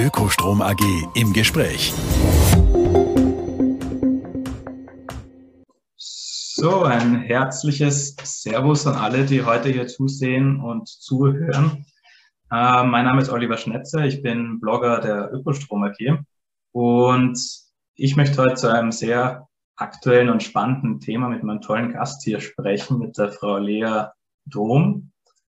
Ökostrom AG im Gespräch. So, ein herzliches Servus an alle, die heute hier zusehen und zuhören. Äh, mein Name ist Oliver Schnetzer, ich bin Blogger der Ökostrom AG und ich möchte heute zu einem sehr aktuellen und spannenden Thema mit meinem tollen Gast hier sprechen, mit der Frau Lea Dom.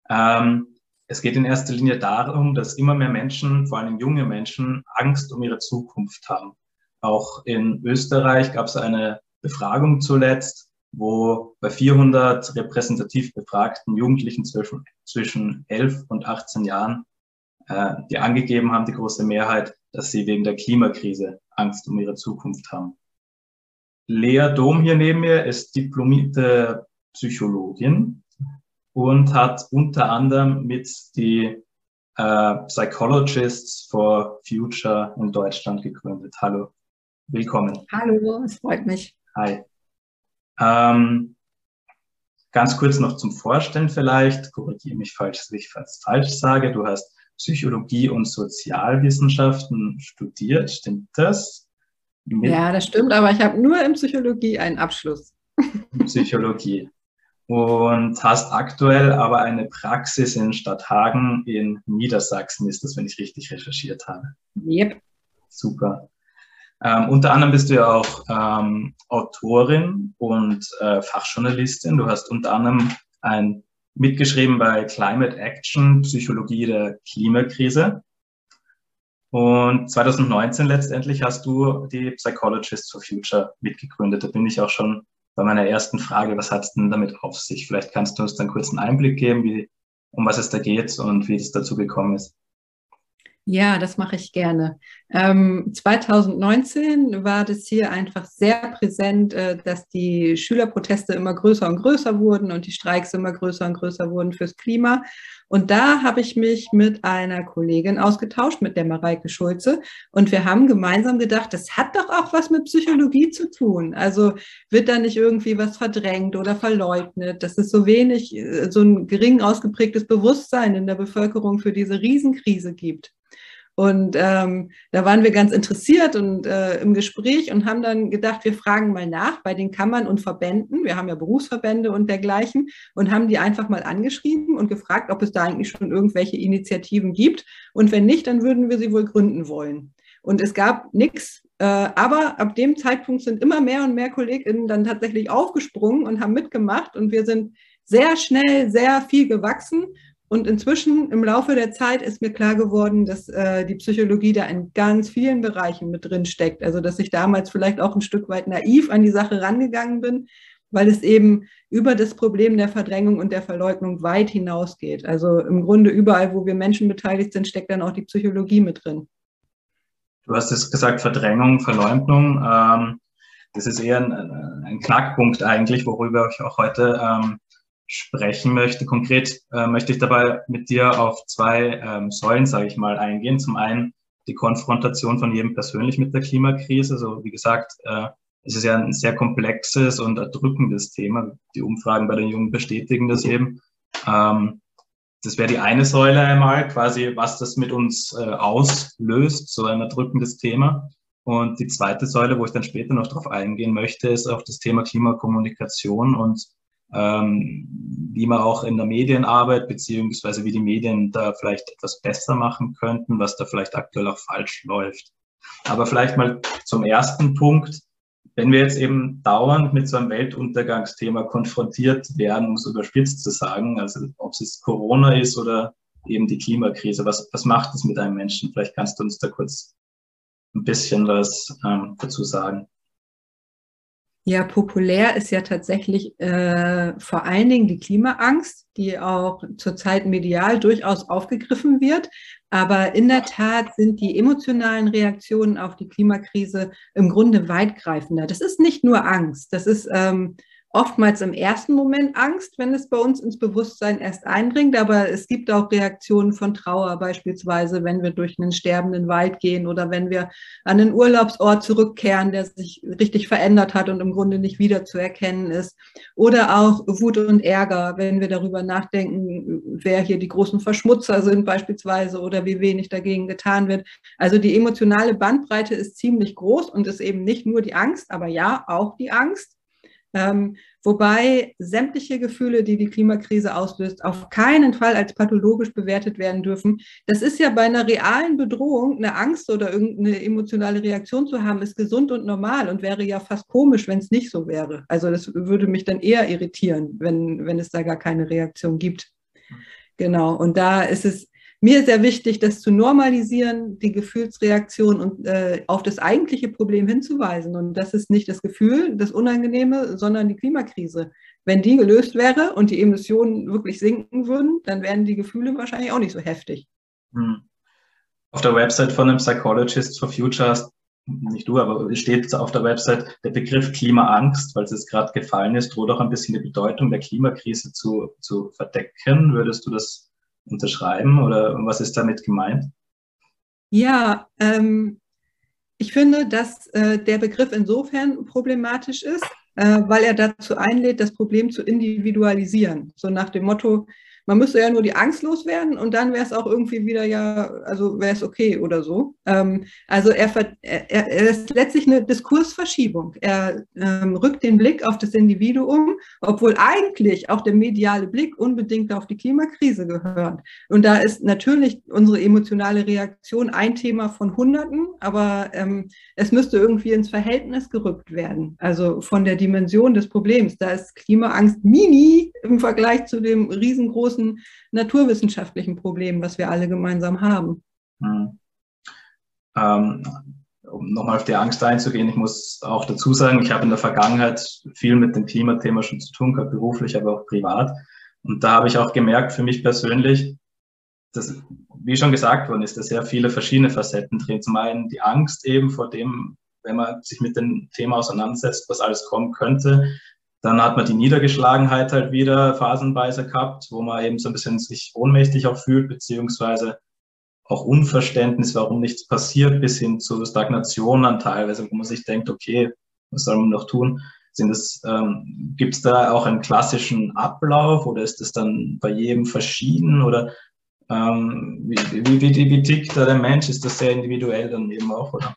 Ähm, es geht in erster Linie darum, dass immer mehr Menschen, vor allem junge Menschen, Angst um ihre Zukunft haben. Auch in Österreich gab es eine Befragung zuletzt, wo bei 400 repräsentativ befragten Jugendlichen zwischen, zwischen 11 und 18 Jahren, äh, die angegeben haben, die große Mehrheit, dass sie wegen der Klimakrise Angst um ihre Zukunft haben. Lea Dom hier neben mir ist diplomierte Psychologin und hat unter anderem mit die äh, Psychologists for Future in Deutschland gegründet. Hallo, willkommen. Hallo, es freut mich. Hi. Ähm, ganz kurz noch zum Vorstellen vielleicht, korrigiere mich falsch, wenn ich falsch, falsch sage. Du hast Psychologie und Sozialwissenschaften studiert, stimmt das? Mit ja, das stimmt, aber ich habe nur in Psychologie einen Abschluss. Psychologie und hast aktuell aber eine Praxis in Stadthagen in Niedersachsen, ist das, wenn ich richtig recherchiert habe. Yep. Super. Ähm, unter anderem bist du ja auch ähm, Autorin und äh, Fachjournalistin. Du hast unter anderem ein mitgeschrieben bei Climate Action, Psychologie der Klimakrise. Und 2019 letztendlich hast du die Psychologists for Future mitgegründet. Da bin ich auch schon bei meiner ersten Frage, was hat es denn damit auf sich? Vielleicht kannst du uns dann kurz einen Einblick geben, wie, um was es da geht und wie es dazu gekommen ist. Ja, das mache ich gerne. Ähm, 2019 war das hier einfach sehr präsent, äh, dass die Schülerproteste immer größer und größer wurden und die Streiks immer größer und größer wurden fürs Klima. Und da habe ich mich mit einer Kollegin ausgetauscht, mit der Mareike Schulze. Und wir haben gemeinsam gedacht, das hat doch auch was mit Psychologie zu tun. Also wird da nicht irgendwie was verdrängt oder verleugnet. Das ist so wenig, äh, so ein gering ausgeprägtes Bewusstsein in der Bevölkerung für diese Riesenkrise gibt. Und ähm, da waren wir ganz interessiert und äh, im Gespräch und haben dann gedacht, wir fragen mal nach bei den Kammern und Verbänden. Wir haben ja Berufsverbände und dergleichen und haben die einfach mal angeschrieben und gefragt, ob es da eigentlich schon irgendwelche Initiativen gibt. Und wenn nicht, dann würden wir sie wohl gründen wollen. Und es gab nichts. Äh, aber ab dem Zeitpunkt sind immer mehr und mehr KollegInnen dann tatsächlich aufgesprungen und haben mitgemacht. Und wir sind sehr schnell, sehr viel gewachsen und inzwischen im Laufe der Zeit ist mir klar geworden, dass äh, die Psychologie da in ganz vielen Bereichen mit drin steckt. Also dass ich damals vielleicht auch ein Stück weit naiv an die Sache rangegangen bin, weil es eben über das Problem der Verdrängung und der Verleugnung weit hinausgeht. Also im Grunde überall, wo wir Menschen beteiligt sind, steckt dann auch die Psychologie mit drin. Du hast es gesagt, Verdrängung, Verleugnung. Ähm, das ist eher ein, ein, Knackpunkt eigentlich, worüber ich auch heute ähm, sprechen möchte. Konkret äh, möchte ich dabei mit dir auf zwei ähm, Säulen, sage ich mal, eingehen. Zum einen die Konfrontation von jedem persönlich mit der Klimakrise. So wie gesagt, äh, es ist ja ein sehr komplexes und erdrückendes Thema. Die Umfragen bei den Jungen bestätigen das eben. Ähm, das wäre die eine Säule einmal, quasi, was das mit uns äh, auslöst, so ein erdrückendes Thema. Und die zweite Säule, wo ich dann später noch drauf eingehen möchte, ist auch das Thema Klimakommunikation und ähm, wie man auch in der Medienarbeit beziehungsweise wie die Medien da vielleicht etwas besser machen könnten, was da vielleicht aktuell auch falsch läuft. Aber vielleicht mal zum ersten Punkt. Wenn wir jetzt eben dauernd mit so einem Weltuntergangsthema konfrontiert werden, um es überspitzt zu sagen, also ob es Corona ist oder eben die Klimakrise, was, was macht es mit einem Menschen? Vielleicht kannst du uns da kurz ein bisschen was ähm, dazu sagen. Ja, populär ist ja tatsächlich äh, vor allen Dingen die Klimaangst, die auch zurzeit medial durchaus aufgegriffen wird. Aber in der Tat sind die emotionalen Reaktionen auf die Klimakrise im Grunde weitgreifender. Das ist nicht nur Angst, das ist ähm, oftmals im ersten Moment Angst, wenn es bei uns ins Bewusstsein erst eindringt, aber es gibt auch Reaktionen von Trauer beispielsweise, wenn wir durch einen sterbenden Wald gehen oder wenn wir an einen Urlaubsort zurückkehren, der sich richtig verändert hat und im Grunde nicht wiederzuerkennen ist. Oder auch Wut und Ärger, wenn wir darüber nachdenken, wer hier die großen Verschmutzer sind beispielsweise oder wie wenig dagegen getan wird. Also die emotionale Bandbreite ist ziemlich groß und ist eben nicht nur die Angst, aber ja, auch die Angst. Ähm, wobei sämtliche Gefühle, die die Klimakrise auslöst, auf keinen Fall als pathologisch bewertet werden dürfen. Das ist ja bei einer realen Bedrohung, eine Angst oder irgendeine emotionale Reaktion zu haben, ist gesund und normal und wäre ja fast komisch, wenn es nicht so wäre. Also das würde mich dann eher irritieren, wenn, wenn es da gar keine Reaktion gibt. Genau, und da ist es mir sehr wichtig, das zu normalisieren, die Gefühlsreaktion und äh, auf das eigentliche Problem hinzuweisen. Und das ist nicht das Gefühl, das Unangenehme, sondern die Klimakrise. Wenn die gelöst wäre und die Emissionen wirklich sinken würden, dann wären die Gefühle wahrscheinlich auch nicht so heftig. Hm. Auf der Website von dem Psychologist for Futures, nicht du, aber steht auf der Website der Begriff Klimaangst, weil es jetzt gerade gefallen ist, droht auch ein bisschen die Bedeutung der Klimakrise zu, zu verdecken. Würdest du das unterschreiben oder was ist damit gemeint? Ja, ähm, ich finde, dass äh, der Begriff insofern problematisch ist, äh, weil er dazu einlädt, das Problem zu individualisieren. So nach dem Motto, man müsste ja nur die Angst loswerden und dann wäre es auch irgendwie wieder ja, also wäre es okay oder so. Ähm, also er, er, er, ist letztlich eine Diskursverschiebung. Er ähm, rückt den Blick auf das Individuum, obwohl eigentlich auch der mediale Blick unbedingt auf die Klimakrise gehört. Und da ist natürlich unsere emotionale Reaktion ein Thema von Hunderten, aber ähm, es müsste irgendwie ins Verhältnis gerückt werden. Also von der Dimension des Problems. Da ist Klimaangst mini im Vergleich zu dem riesengroßen großen naturwissenschaftlichen Problem, was wir alle gemeinsam haben. Hm. Ähm, um nochmal auf die Angst einzugehen, ich muss auch dazu sagen, ich habe in der Vergangenheit viel mit dem Klimathema schon zu tun gehabt, beruflich, aber auch privat. Und da habe ich auch gemerkt, für mich persönlich, dass, wie schon gesagt worden ist, dass sehr viele verschiedene Facetten drin. Zum einen die Angst eben vor dem, wenn man sich mit dem Thema auseinandersetzt, was alles kommen könnte. Dann hat man die Niedergeschlagenheit halt wieder phasenweise gehabt, wo man eben so ein bisschen sich ohnmächtig auch fühlt, beziehungsweise auch Unverständnis, warum nichts passiert, bis hin zu Stagnation dann teilweise, wo man sich denkt, okay, was soll man noch tun? Ähm, gibt es da auch einen klassischen Ablauf oder ist es dann bei jedem verschieden oder ähm, wie, wie, wie, wie tickt da der Mensch? Ist das sehr individuell dann eben auch, oder?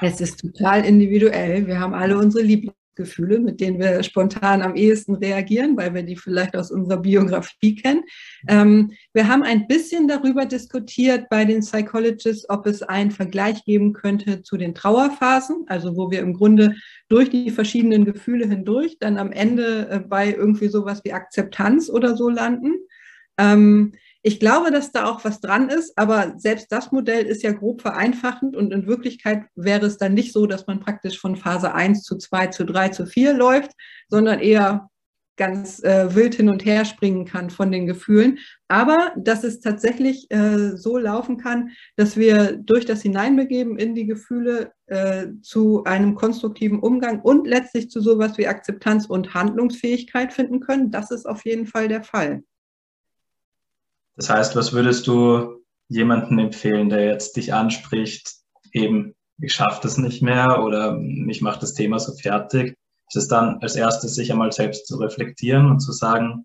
Es ist total individuell. Wir haben alle unsere Lieblings Gefühle, mit denen wir spontan am ehesten reagieren, weil wir die vielleicht aus unserer Biografie kennen. Ähm, wir haben ein bisschen darüber diskutiert bei den Psychologists, ob es einen Vergleich geben könnte zu den Trauerphasen, also wo wir im Grunde durch die verschiedenen Gefühle hindurch dann am Ende äh, bei irgendwie sowas wie Akzeptanz oder so landen. Ähm, ich glaube, dass da auch was dran ist, aber selbst das Modell ist ja grob vereinfachend und in Wirklichkeit wäre es dann nicht so, dass man praktisch von Phase 1 zu 2 zu 3 zu 4 läuft, sondern eher ganz äh, wild hin und her springen kann von den Gefühlen. Aber dass es tatsächlich äh, so laufen kann, dass wir durch das Hineinbegeben in die Gefühle äh, zu einem konstruktiven Umgang und letztlich zu sowas wie Akzeptanz und Handlungsfähigkeit finden können, das ist auf jeden Fall der Fall. Das heißt, was würdest du jemandem empfehlen, der jetzt dich anspricht, eben, ich schaffe das nicht mehr oder mich macht das Thema so fertig? Ist es dann als erstes, sich einmal selbst zu reflektieren und zu sagen,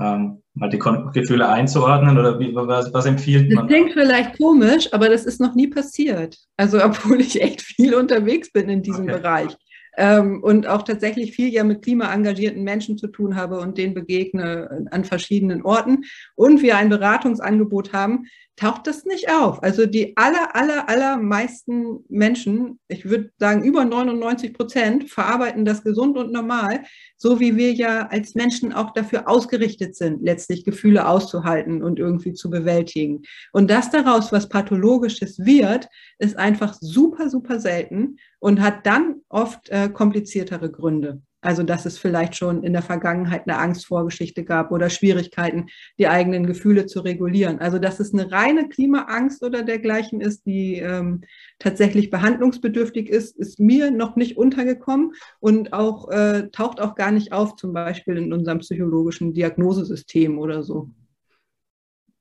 ähm, mal die Gefühle einzuordnen oder wie, was, was empfiehlt man? Das klingt vielleicht komisch, aber das ist noch nie passiert. Also obwohl ich echt viel unterwegs bin in diesem okay. Bereich ähm, und auch tatsächlich viel ja mit klimaengagierten Menschen zu tun habe und denen begegne an verschiedenen Orten. Und wir ein Beratungsangebot haben, taucht das nicht auf. Also die aller, aller, allermeisten Menschen, ich würde sagen über 99 Prozent, verarbeiten das gesund und normal, so wie wir ja als Menschen auch dafür ausgerichtet sind, letztlich Gefühle auszuhalten und irgendwie zu bewältigen. Und dass daraus was Pathologisches wird, ist einfach super, super selten und hat dann oft äh, kompliziertere Gründe. Also dass es vielleicht schon in der Vergangenheit eine Angstvorgeschichte gab oder Schwierigkeiten, die eigenen Gefühle zu regulieren. Also dass es eine reine Klimaangst oder dergleichen ist, die ähm, tatsächlich behandlungsbedürftig ist, ist mir noch nicht untergekommen und auch äh, taucht auch gar nicht auf, zum Beispiel in unserem psychologischen Diagnosesystem oder so.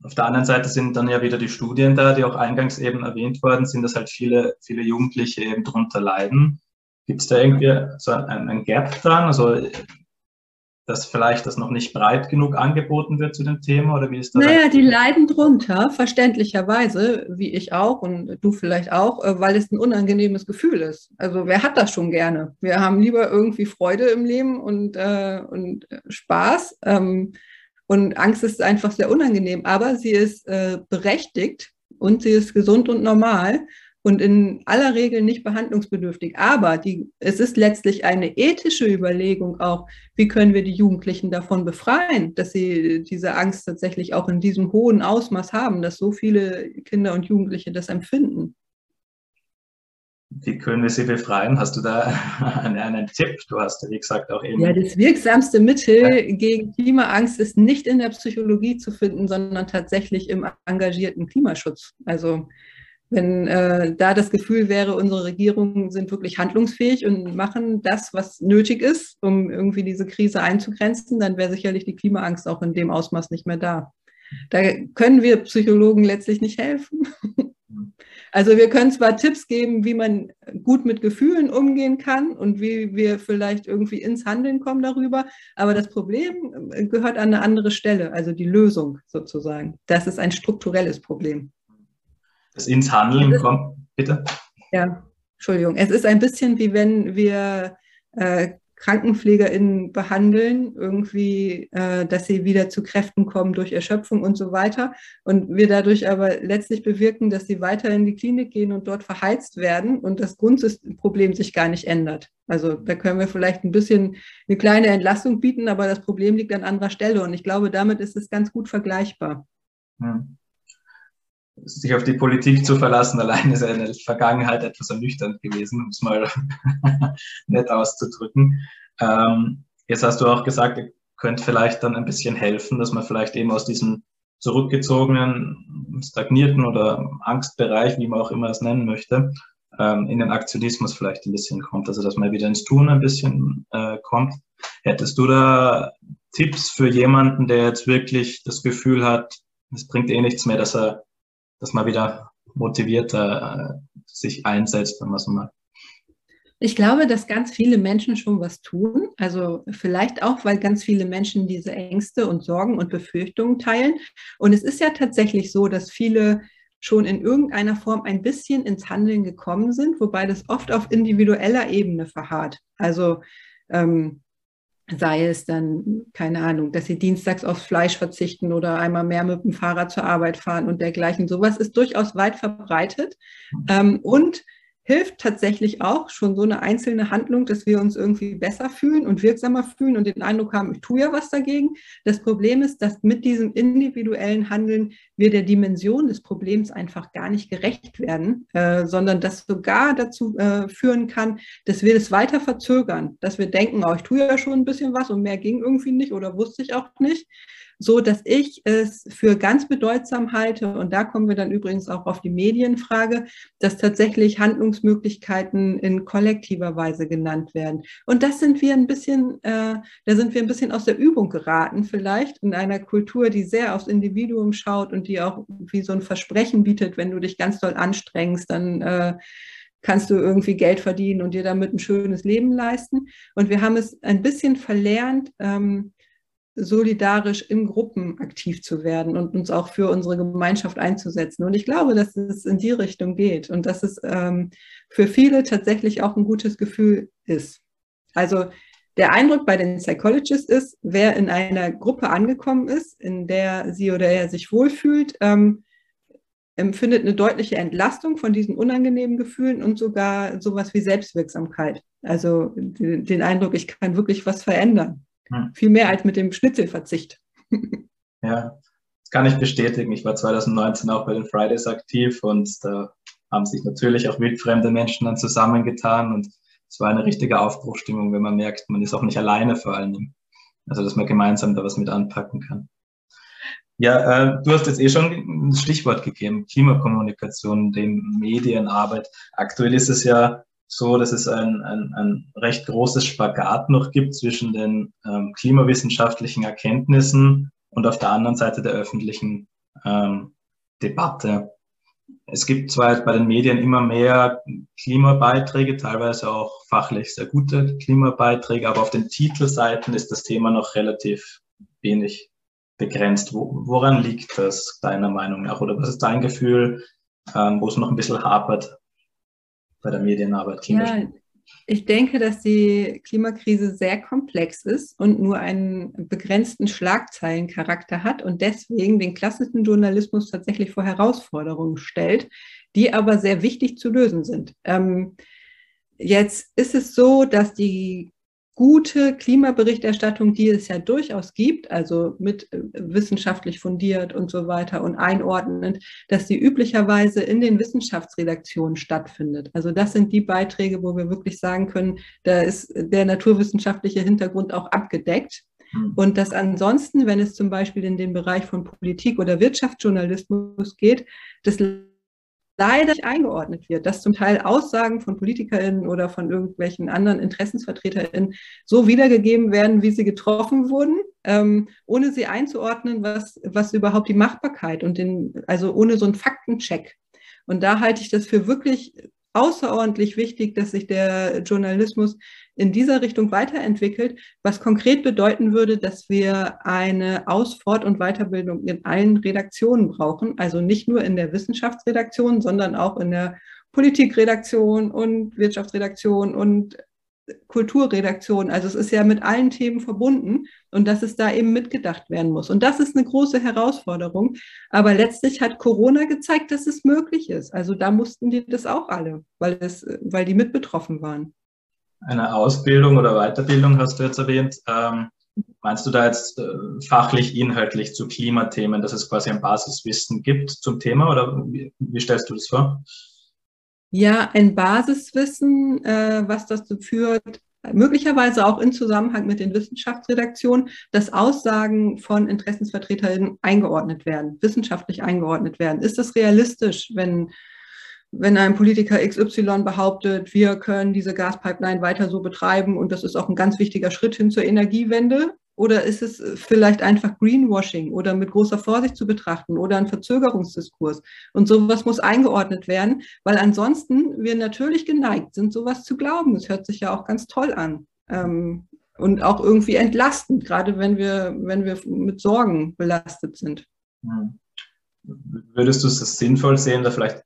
Auf der anderen Seite sind dann ja wieder die Studien da, die auch eingangs eben erwähnt worden sind, dass halt viele, viele Jugendliche eben drunter leiden. Gibt es da irgendwie so ein, ein Gap dran? Also dass vielleicht das noch nicht breit genug angeboten wird zu dem Thema oder wie ist das? Naja, die leiden drunter, verständlicherweise, wie ich auch und du vielleicht auch, äh, weil es ein unangenehmes Gefühl ist. Also wer hat das schon gerne? Wir haben lieber irgendwie Freude im Leben und, äh, und Spaß. Ähm, und Angst ist einfach sehr unangenehm, aber sie ist äh, berechtigt und sie ist gesund und normal und in aller Regel nicht behandlungsbedürftig. Aber die, es ist letztlich eine ethische Überlegung auch, wie können wir die Jugendlichen davon befreien, dass sie diese Angst tatsächlich auch in diesem hohen Ausmaß haben, dass so viele Kinder und Jugendliche das empfinden. Wie können wir sie befreien? Hast du da einen, einen Tipp? Du hast, wie gesagt, auch eben. Ja, das wirksamste Mittel gegen Klimaangst ist nicht in der Psychologie zu finden, sondern tatsächlich im engagierten Klimaschutz. Also wenn äh, da das Gefühl wäre, unsere Regierungen sind wirklich handlungsfähig und machen das, was nötig ist, um irgendwie diese Krise einzugrenzen, dann wäre sicherlich die Klimaangst auch in dem Ausmaß nicht mehr da. Da können wir Psychologen letztlich nicht helfen. Also wir können zwar Tipps geben, wie man gut mit Gefühlen umgehen kann und wie wir vielleicht irgendwie ins Handeln kommen darüber, aber das Problem äh, gehört an eine andere Stelle, also die Lösung sozusagen. Das ist ein strukturelles Problem das ins Handeln kommt. Bitte? Ja, Entschuldigung. Es ist ein bisschen wie wenn wir äh, KrankenpflegerInnen behandeln, irgendwie, äh, dass sie wieder zu Kräften kommen durch Erschöpfung und so weiter. Und wir dadurch aber letztlich bewirken, dass sie weiter in die Klinik gehen und dort verheizt werden und das Grundproblem sich gar nicht ändert. Also da können wir vielleicht ein bisschen eine kleine Entlastung bieten, aber das Problem liegt an anderer Stelle. Und ich glaube, damit ist es ganz gut vergleichbar. Hm sich auf die Politik zu verlassen, allein ist in der Vergangenheit etwas ernüchternd gewesen, um es mal nett auszudrücken. Ähm, jetzt hast du auch gesagt, ihr könnt vielleicht dann ein bisschen helfen, dass man vielleicht eben aus diesem zurückgezogenen, stagnierten oder Angstbereich, wie man auch immer es nennen möchte, ähm, in den Aktionismus vielleicht ein bisschen kommt, also dass man wieder ins Tun ein bisschen äh, kommt. Hättest du da Tipps für jemanden, der jetzt wirklich das Gefühl hat, es bringt eh nichts mehr, dass er dass man wieder motivierter äh, sich einsetzt, wenn man so mag. Ich glaube, dass ganz viele Menschen schon was tun. Also vielleicht auch, weil ganz viele Menschen diese Ängste und Sorgen und Befürchtungen teilen. Und es ist ja tatsächlich so, dass viele schon in irgendeiner Form ein bisschen ins Handeln gekommen sind, wobei das oft auf individueller Ebene verharrt. Also ähm, sei es dann, keine Ahnung, dass sie dienstags aufs Fleisch verzichten oder einmal mehr mit dem Fahrrad zur Arbeit fahren und dergleichen. Sowas ist durchaus weit verbreitet. Ähm, und hilft tatsächlich auch schon so eine einzelne Handlung, dass wir uns irgendwie besser fühlen und wirksamer fühlen und den Eindruck haben, ich tue ja was dagegen. Das Problem ist, dass mit diesem individuellen Handeln wir der Dimension des Problems einfach gar nicht gerecht werden, äh, sondern das sogar dazu äh, führen kann, dass wir das weiter verzögern, dass wir denken, oh, ich tue ja schon ein bisschen was und mehr ging irgendwie nicht oder wusste ich auch nicht so dass ich es für ganz bedeutsam halte, und da kommen wir dann übrigens auch auf die Medienfrage, dass tatsächlich Handlungsmöglichkeiten in kollektiver Weise genannt werden. Und das sind wir ein bisschen, äh, da sind wir ein bisschen aus der Übung geraten, vielleicht in einer Kultur, die sehr aufs Individuum schaut und die auch wie so ein Versprechen bietet, wenn du dich ganz doll anstrengst, dann äh, kannst du irgendwie Geld verdienen und dir damit ein schönes Leben leisten. Und wir haben es ein bisschen verlernt, ähm, solidarisch in Gruppen aktiv zu werden und uns auch für unsere Gemeinschaft einzusetzen. Und ich glaube, dass es in die Richtung geht und dass es ähm, für viele tatsächlich auch ein gutes Gefühl ist. Also der Eindruck bei den Psychologists ist, wer in einer Gruppe angekommen ist, in der sie oder er sich wohlfühlt, ähm, empfindet eine deutliche Entlastung von diesen unangenehmen Gefühlen und sogar sowas wie Selbstwirksamkeit. Also den Eindruck, ich kann wirklich was verändern. Hm. Viel mehr als mit dem Schnitzelverzicht. ja, das kann ich bestätigen. Ich war 2019 auch bei den Fridays aktiv und da haben sich natürlich auch wildfremde Menschen dann zusammengetan und es war eine richtige Aufbruchstimmung, wenn man merkt, man ist auch nicht alleine vor allen Dingen. Also, dass man gemeinsam da was mit anpacken kann. Ja, äh, du hast jetzt eh schon ein Stichwort gegeben, Klimakommunikation, dem Medienarbeit. Aktuell ist es ja so, dass es ein, ein, ein recht großes Spagat noch gibt zwischen den ähm, klimawissenschaftlichen Erkenntnissen und auf der anderen Seite der öffentlichen ähm, Debatte. Es gibt zwar bei den Medien immer mehr Klimabeiträge, teilweise auch fachlich sehr gute Klimabeiträge, aber auf den Titelseiten ist das Thema noch relativ wenig begrenzt. woran liegt das deiner Meinung nach? Oder was ist dein Gefühl, ähm, wo es noch ein bisschen hapert bei der Medienarbeit? Ja, ich denke, dass die Klimakrise sehr komplex ist und nur einen begrenzten Schlagzeilencharakter hat und deswegen den klassischen Journalismus tatsächlich vor Herausforderungen stellt, die aber sehr wichtig zu lösen sind. Ähm, jetzt ist es so, dass die gute Klimaberichterstattung, die es ja durchaus gibt, also mit äh, wissenschaftlich fundiert und so weiter und einordnend, dass die üblicherweise in den Wissenschaftsredaktionen stattfindet. Also das sind die Beiträge, wo wir wirklich sagen können, da ist der naturwissenschaftliche Hintergrund auch abgedeckt. Hm. Und dass ansonsten, wenn es zum Beispiel in den Bereich von Politik oder Wirtschaftsjournalismus geht, das leider nicht eingeordnet wird, dass zum Teil Aussagen von PolitikerInnen oder von irgendwelchen anderen InteressensvertreterInnen so wiedergegeben werden, wie sie getroffen wurden, ähm, ohne sie einzuordnen, was, was überhaupt die Machbarkeit und den, also ohne so einen Faktencheck. Und da halte ich das für wirklich außerordentlich wichtig, dass sich der Journalismus in dieser Richtung weiterentwickelt, was konkret bedeuten würde, dass wir eine Aus-, Fort- und Weiterbildung in allen Redaktionen brauchen, also nicht nur in der Wissenschaftsredaktion, sondern auch in der Politikredaktion und Wirtschaftsredaktion und Kulturredaktion. Also es ist ja mit allen Themen verbunden und dass es da eben mitgedacht werden muss. Und das ist eine große Herausforderung. Aber letztlich hat Corona gezeigt, dass es möglich ist. Also da mussten die das auch alle, weil, es, weil die mit betroffen waren. Eine Ausbildung oder Weiterbildung hast du jetzt erwähnt. Ähm, meinst du da jetzt äh, fachlich, inhaltlich zu Klimathemen, dass es quasi ein Basiswissen gibt zum Thema oder wie, wie stellst du das vor? Ja, ein Basiswissen, äh, was dazu führt, möglicherweise auch in Zusammenhang mit den Wissenschaftsredaktionen, dass Aussagen von Interessensvertreterinnen eingeordnet werden, wissenschaftlich eingeordnet werden. Ist das realistisch, wenn, wenn ein Politiker XY behauptet, wir können diese Gaspipeline weiter so betreiben und das ist auch ein ganz wichtiger Schritt hin zur Energiewende? Oder ist es vielleicht einfach Greenwashing oder mit großer Vorsicht zu betrachten oder ein Verzögerungsdiskurs? Und sowas muss eingeordnet werden, weil ansonsten wir natürlich geneigt sind, sowas zu glauben. Es hört sich ja auch ganz toll an. Ähm, und auch irgendwie entlastend, gerade wenn wir, wenn wir mit Sorgen belastet sind. Hm. Würdest du es sinnvoll sehen, da vielleicht,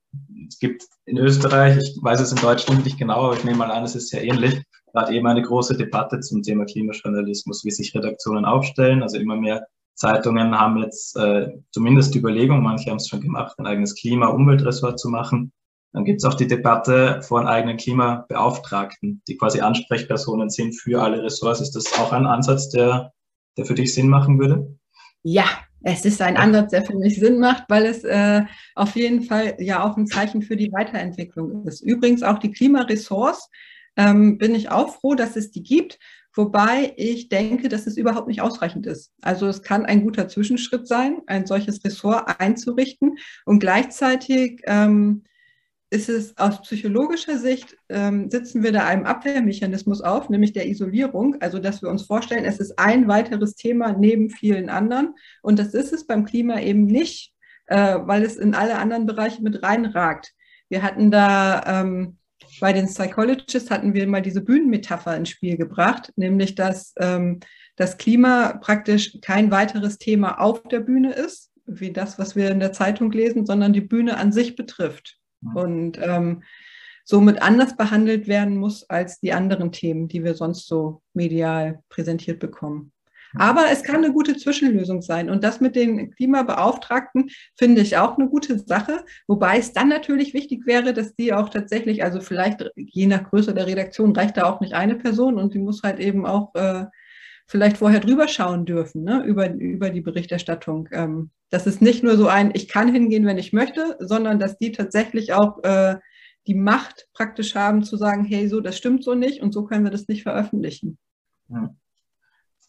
es gibt in Österreich, ich weiß es in Deutschland nicht genau, aber ich nehme mal an, es ist sehr ähnlich, gerade eben eine große Debatte zum Thema Klimajournalismus, wie sich Redaktionen aufstellen. Also immer mehr Zeitungen haben jetzt äh, zumindest die Überlegung, manche haben es schon gemacht, ein eigenes Klima-Umweltressort zu machen. Dann gibt es auch die Debatte einem eigenen Klimabeauftragten, die quasi Ansprechpersonen sind für alle Ressorts. Ist das auch ein Ansatz, der, der für dich Sinn machen würde? Ja, es ist ein Ansatz, der für mich Sinn macht, weil es äh, auf jeden Fall ja auch ein Zeichen für die Weiterentwicklung ist. Übrigens auch die Klimaressorts ähm, bin ich auch froh, dass es die gibt. Wobei ich denke, dass es überhaupt nicht ausreichend ist. Also es kann ein guter Zwischenschritt sein, ein solches Ressort einzurichten. Und gleichzeitig ähm, ist es aus psychologischer Sicht, ähm, sitzen wir da einem Abwehrmechanismus auf, nämlich der Isolierung. Also dass wir uns vorstellen, es ist ein weiteres Thema neben vielen anderen. Und das ist es beim Klima eben nicht, äh, weil es in alle anderen Bereiche mit reinragt. Wir hatten da ähm, bei den Psychologists hatten wir mal diese Bühnenmetapher ins Spiel gebracht, nämlich dass ähm, das Klima praktisch kein weiteres Thema auf der Bühne ist, wie das, was wir in der Zeitung lesen, sondern die Bühne an sich betrifft. Und ähm, somit anders behandelt werden muss als die anderen Themen, die wir sonst so medial präsentiert bekommen. Aber es kann eine gute Zwischenlösung sein. Und das mit den Klimabeauftragten finde ich auch eine gute Sache. Wobei es dann natürlich wichtig wäre, dass die auch tatsächlich, also vielleicht je nach Größe der Redaktion reicht da auch nicht eine Person und die muss halt eben auch äh, vielleicht vorher drüber schauen dürfen, ne, über, über die Berichterstattung. Ähm, das ist nicht nur so ein, ich kann hingehen, wenn ich möchte, sondern dass die tatsächlich auch äh, die Macht praktisch haben zu sagen, hey, so, das stimmt so nicht und so können wir das nicht veröffentlichen. Ja.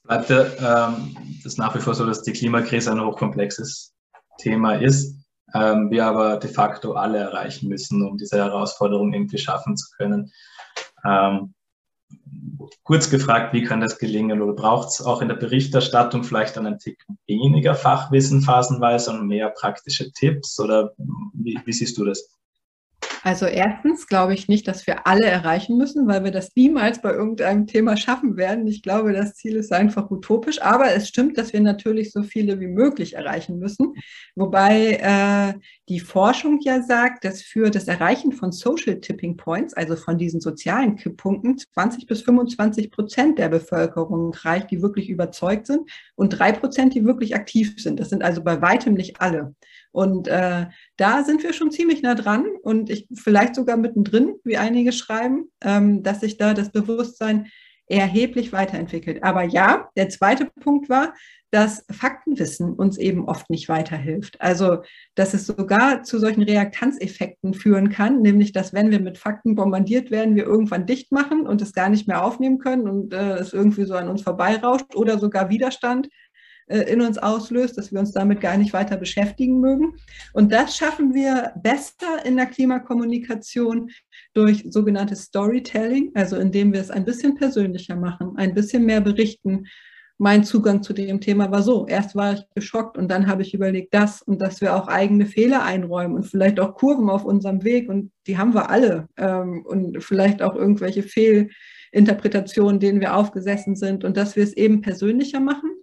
Bleibt ja ähm, das nach wie vor so, dass die Klimakrise ein hochkomplexes Thema ist, ähm, wir aber de facto alle erreichen müssen, um diese Herausforderung irgendwie schaffen zu können. Ähm, kurz gefragt, wie kann das gelingen? Oder braucht es auch in der Berichterstattung vielleicht einen Tick weniger Fachwissen phasenweise und mehr praktische Tipps? Oder wie, wie siehst du das? Also erstens glaube ich nicht, dass wir alle erreichen müssen, weil wir das niemals bei irgendeinem Thema schaffen werden. Ich glaube, das Ziel ist einfach utopisch. Aber es stimmt, dass wir natürlich so viele wie möglich erreichen müssen. Wobei äh, die Forschung ja sagt, dass für das Erreichen von Social Tipping Points, also von diesen sozialen Kipppunkten, 20 bis 25 Prozent der Bevölkerung reicht, die wirklich überzeugt sind und drei Prozent, die wirklich aktiv sind. Das sind also bei weitem nicht alle. Und äh, da sind wir schon ziemlich nah dran und ich vielleicht sogar mittendrin, wie einige schreiben, ähm, dass sich da das Bewusstsein erheblich weiterentwickelt. Aber ja, der zweite Punkt war, dass Faktenwissen uns eben oft nicht weiterhilft. Also, dass es sogar zu solchen Reaktanzeffekten führen kann, nämlich, dass wenn wir mit Fakten bombardiert werden, wir irgendwann dicht machen und es gar nicht mehr aufnehmen können und äh, es irgendwie so an uns vorbeirauscht oder sogar Widerstand in uns auslöst, dass wir uns damit gar nicht weiter beschäftigen mögen. Und das schaffen wir besser in der Klimakommunikation durch sogenanntes Storytelling, also indem wir es ein bisschen persönlicher machen, ein bisschen mehr berichten. Mein Zugang zu dem Thema war so. Erst war ich geschockt und dann habe ich überlegt, das und dass wir auch eigene Fehler einräumen und vielleicht auch Kurven auf unserem Weg und die haben wir alle ähm, und vielleicht auch irgendwelche Fehlinterpretationen, denen wir aufgesessen sind und dass wir es eben persönlicher machen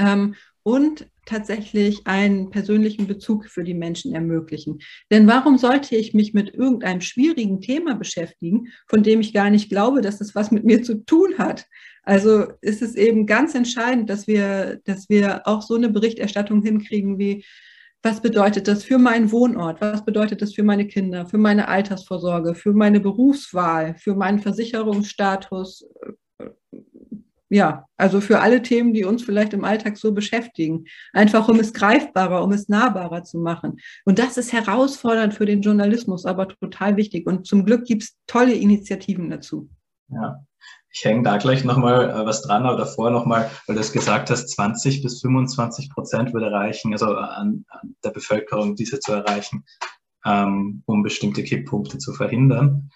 ähm, und tatsächlich einen persönlichen Bezug für die Menschen ermöglichen. Denn warum sollte ich mich mit irgendeinem schwierigen Thema beschäftigen, von dem ich gar nicht glaube, dass es was mit mir zu tun hat? Also ist es eben ganz entscheidend, dass wir, dass wir auch so eine Berichterstattung hinkriegen wie, was bedeutet das für meinen Wohnort? Was bedeutet das für meine Kinder, für meine Altersvorsorge, für meine Berufswahl, für meinen Versicherungsstatus? Ja, also für alle Themen, die uns vielleicht im Alltag so beschäftigen. Einfach um es greifbarer, um es nahbarer zu machen. Und das ist herausfordernd für den Journalismus, aber total wichtig. Und zum Glück gibt es tolle Initiativen dazu. Ja. Ich hänge da gleich nochmal äh, was dran, aber davor nochmal, weil du es gesagt hast, 20 bis 25 Prozent würde reichen, also an, an der Bevölkerung diese zu erreichen, ähm, um bestimmte Kipppunkte zu verhindern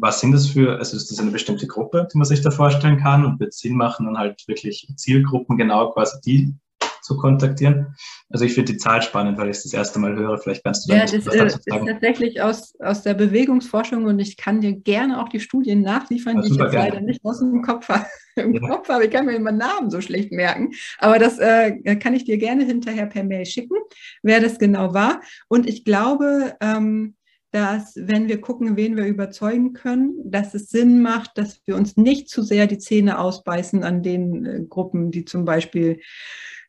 was sind das für, also ist das eine bestimmte Gruppe, die man sich da vorstellen kann und wird Sinn machen, dann halt wirklich Zielgruppen genau quasi die zu kontaktieren. Also ich finde die Zahl spannend, weil ich es das erste Mal höre. Vielleicht kannst du ja, das, was dazu sagen. ist tatsächlich aus, aus der Bewegungsforschung und ich kann dir gerne auch die Studien nachliefern, ja, die ich jetzt gerne. leider nicht aus dem Kopf, im ja. Kopf habe. Ich kann mir immer Namen so schlecht merken. Aber das äh, kann ich dir gerne hinterher per Mail schicken, wer das genau war. Und ich glaube, ähm, dass wenn wir gucken, wen wir überzeugen können, dass es Sinn macht, dass wir uns nicht zu sehr die Zähne ausbeißen an den äh, Gruppen, die zum Beispiel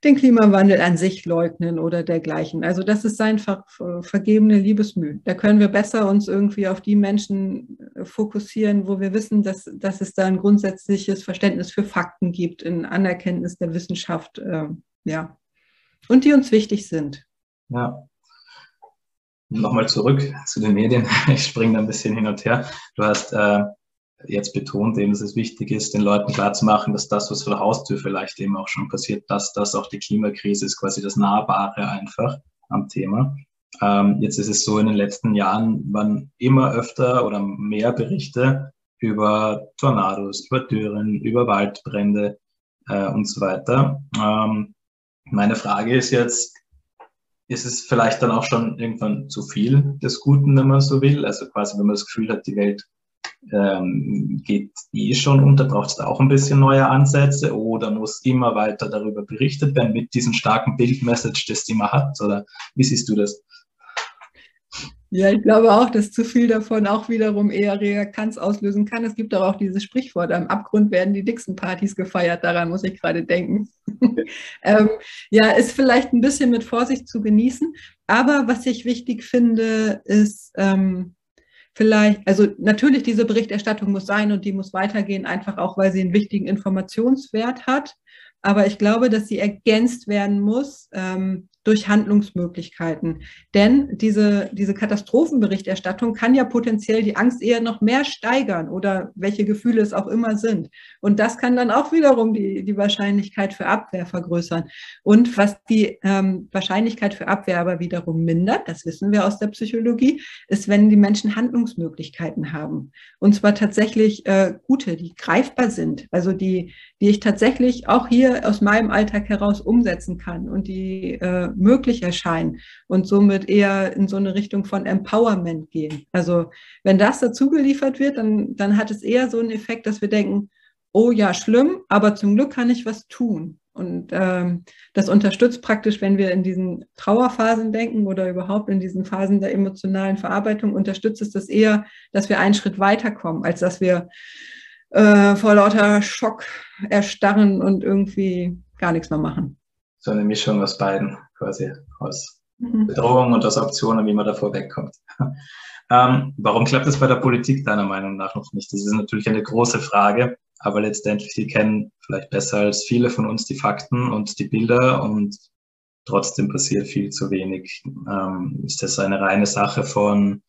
den Klimawandel an sich leugnen oder dergleichen. Also das ist einfach vergebene Liebesmüh. Da können wir besser uns irgendwie auf die Menschen äh, fokussieren, wo wir wissen, dass, dass es da ein grundsätzliches Verständnis für Fakten gibt, in Anerkenntnis der Wissenschaft, äh, ja, und die uns wichtig sind. Ja, Nochmal zurück zu den Medien. Ich springe da ein bisschen hin und her. Du hast äh, jetzt betont, eben, dass es wichtig ist, den Leuten klarzumachen, dass das, was vor der Haustür vielleicht eben auch schon passiert, dass das auch die Klimakrise ist, quasi das Nahbare einfach am Thema. Ähm, jetzt ist es so, in den letzten Jahren waren immer öfter oder mehr Berichte über Tornados, über Dürren, über Waldbrände äh, und so weiter. Ähm, meine Frage ist jetzt, ist es vielleicht dann auch schon irgendwann zu viel des Guten, wenn man so will. Also quasi, wenn man das Gefühl hat, die Welt ähm, geht eh schon unter, braucht es da auch ein bisschen neue Ansätze oder muss immer weiter darüber berichtet werden mit diesem starken Bildmessage, das die man hat? Oder wie siehst du das? Ja, ich glaube auch, dass zu viel davon auch wiederum eher Reaktanz auslösen kann. Es gibt aber auch dieses Sprichwort, am Abgrund werden die dicksten Partys gefeiert, daran muss ich gerade denken. ähm, ja, ist vielleicht ein bisschen mit Vorsicht zu genießen, aber was ich wichtig finde, ist ähm, vielleicht, also natürlich diese Berichterstattung muss sein und die muss weitergehen, einfach auch, weil sie einen wichtigen Informationswert hat. aber ich glaube, dass sie ergänzt werden muss ähm, durch Handlungsmöglichkeiten. Denn diese, diese Katastrophenberichterstattung kann ja potenziell die Angst eher noch mehr steigern oder welche Gefühle es auch immer sind. Und das kann dann auch wiederum die, die Wahrscheinlichkeit für Abwehr vergrößern. Und was die ähm, Wahrscheinlichkeit für Abwehr aber wiederum mindert, das wissen wir aus der Psychologie, ist, wenn die Menschen Handlungsmöglichkeiten haben. Und zwar tatsächlich äh, gute, die greifbar sind, also die, die ich tatsächlich auch hier aus meinem Alltag heraus umsetzen kann und die äh, möglich erscheinen und somit eher in so eine Richtung von Empowerment gehen. Also wenn das dazu geliefert wird, dann, dann hat es eher so einen Effekt, dass wir denken, oh ja, schlimm, aber zum Glück kann ich was tun. Und ähm, das unterstützt praktisch, wenn wir in diesen Trauerphasen denken oder überhaupt in diesen Phasen der emotionalen Verarbeitung, unterstützt es das eher, dass wir einen Schritt weiterkommen, als dass wir äh, vor lauter Schock erstarren und irgendwie gar nichts mehr machen. So eine Mischung aus beiden quasi aus mhm. Bedrohung und aus Optionen, wie man davor wegkommt. ähm, warum klappt das bei der Politik deiner Meinung nach noch nicht? Das ist natürlich eine große Frage, aber letztendlich, sie kennen vielleicht besser als viele von uns die Fakten und die Bilder und trotzdem passiert viel zu wenig. Ähm, ist das eine reine Sache von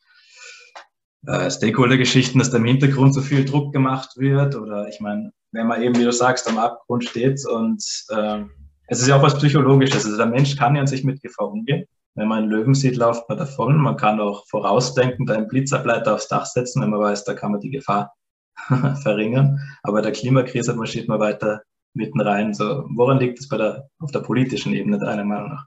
äh, Stakeholder-Geschichten, dass da im Hintergrund so viel Druck gemacht wird? Oder ich meine, wenn man eben, wie du sagst, am Abgrund steht und äh, es ist ja auch was Psychologisches. Also der Mensch kann ja an sich mit Gefahr umgehen. Wenn man einen Löwen sieht, läuft man davon. Man kann auch vorausdenken, einen Blitzableiter aufs Dach setzen, wenn man weiß, da kann man die Gefahr verringern. Aber der Klimakrise marschiert man weiter mitten rein. So, woran liegt es bei der, auf der politischen Ebene deiner Meinung nach?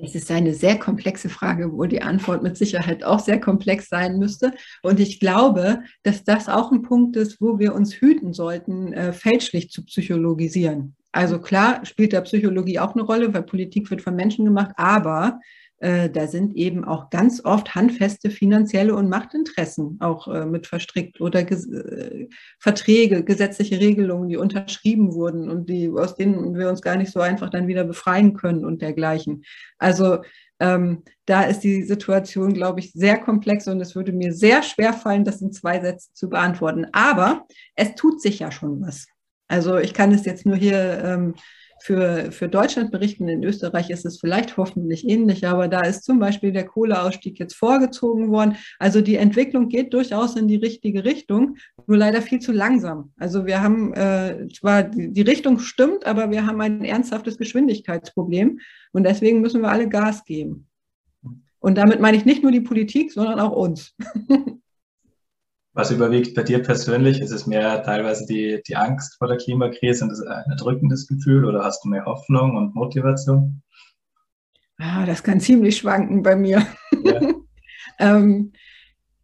Es ist eine sehr komplexe Frage, wo die Antwort mit Sicherheit auch sehr komplex sein müsste. Und ich glaube, dass das auch ein Punkt ist, wo wir uns hüten sollten, äh, fälschlich zu psychologisieren. Also klar spielt da Psychologie auch eine Rolle, weil Politik wird von Menschen gemacht, aber äh, da sind eben auch ganz oft handfeste finanzielle und Machtinteressen auch äh, mit verstrickt oder Ges äh, Verträge, gesetzliche Regelungen, die unterschrieben wurden und die, aus denen wir uns gar nicht so einfach dann wieder befreien können und dergleichen. Also ähm, da ist die Situation, glaube ich, sehr komplex und es würde mir sehr schwer fallen, das in zwei Sätzen zu beantworten. Aber es tut sich ja schon was. Also ich kann es jetzt nur hier ähm, für, für Deutschland berichten. In Österreich ist es vielleicht hoffentlich ähnlich, aber da ist zum Beispiel der Kohleausstieg jetzt vorgezogen worden. Also die Entwicklung geht durchaus in die richtige Richtung, nur leider viel zu langsam. Also wir haben äh, zwar die, die Richtung stimmt, aber wir haben ein ernsthaftes Geschwindigkeitsproblem und deswegen müssen wir alle Gas geben. Und damit meine ich nicht nur die Politik, sondern auch uns. Was überwiegt bei dir persönlich? Ist es mehr teilweise die, die Angst vor der Klimakrise und das ein erdrückendes Gefühl oder hast du mehr Hoffnung und Motivation? Ah, das kann ziemlich schwanken bei mir. Ja. ähm,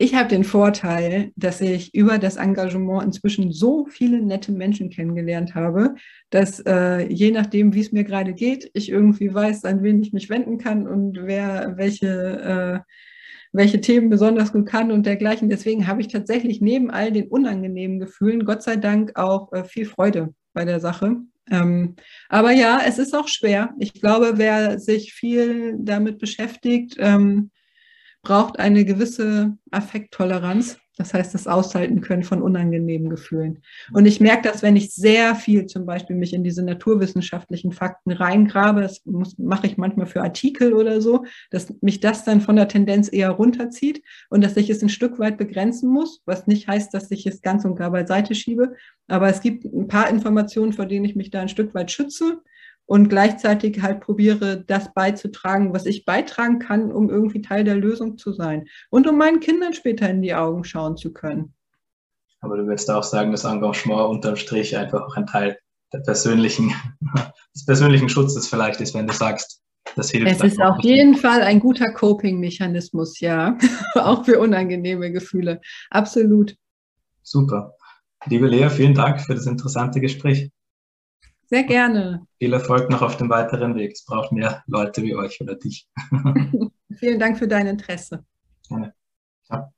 ich habe den Vorteil, dass ich über das Engagement inzwischen so viele nette Menschen kennengelernt habe, dass äh, je nachdem, wie es mir gerade geht, ich irgendwie weiß, an wen ich mich wenden kann und wer welche äh, welche Themen besonders gut kann und dergleichen. Deswegen habe ich tatsächlich neben all den unangenehmen Gefühlen, Gott sei Dank, auch äh, viel Freude bei der Sache. Ähm, aber ja, es ist auch schwer. Ich glaube, wer sich viel damit beschäftigt, ähm, braucht eine gewisse Affekttoleranz. Das heißt, das Aushalten können von unangenehmen Gefühlen. Und ich merke das, wenn ich sehr viel zum Beispiel mich in diese naturwissenschaftlichen Fakten reingrabe, das muss, mache ich manchmal für Artikel oder so, dass mich das dann von der Tendenz eher runterzieht und dass ich es ein Stück weit begrenzen muss, was nicht heißt, dass ich es ganz und gar beiseite schiebe. Aber es gibt ein paar Informationen, vor denen ich mich da ein Stück weit schütze und gleichzeitig halt probiere, das beizutragen, was ich beitragen kann, um irgendwie Teil der Lösung zu sein und um meinen Kindern später in die Augen schauen zu können. Aber du würdest auch sagen, dass Engagement unterm Strich einfach auch ein Teil der persönlichen, des persönlichen Schutzes vielleicht ist, wenn du sagst, das hilft. Es ist auf jeden Fall ein guter Coping-Mechanismus, ja. auch für unangenehme Gefühle. Absolut. Super. Liebe Lea, vielen Dank für das interessante Gespräch. Sehr gerne. Viel Erfolg noch auf dem weiteren Weg. Es braucht mehr Leute wie euch oder dich. Vielen Dank für dein Interesse. Gerne. Ciao.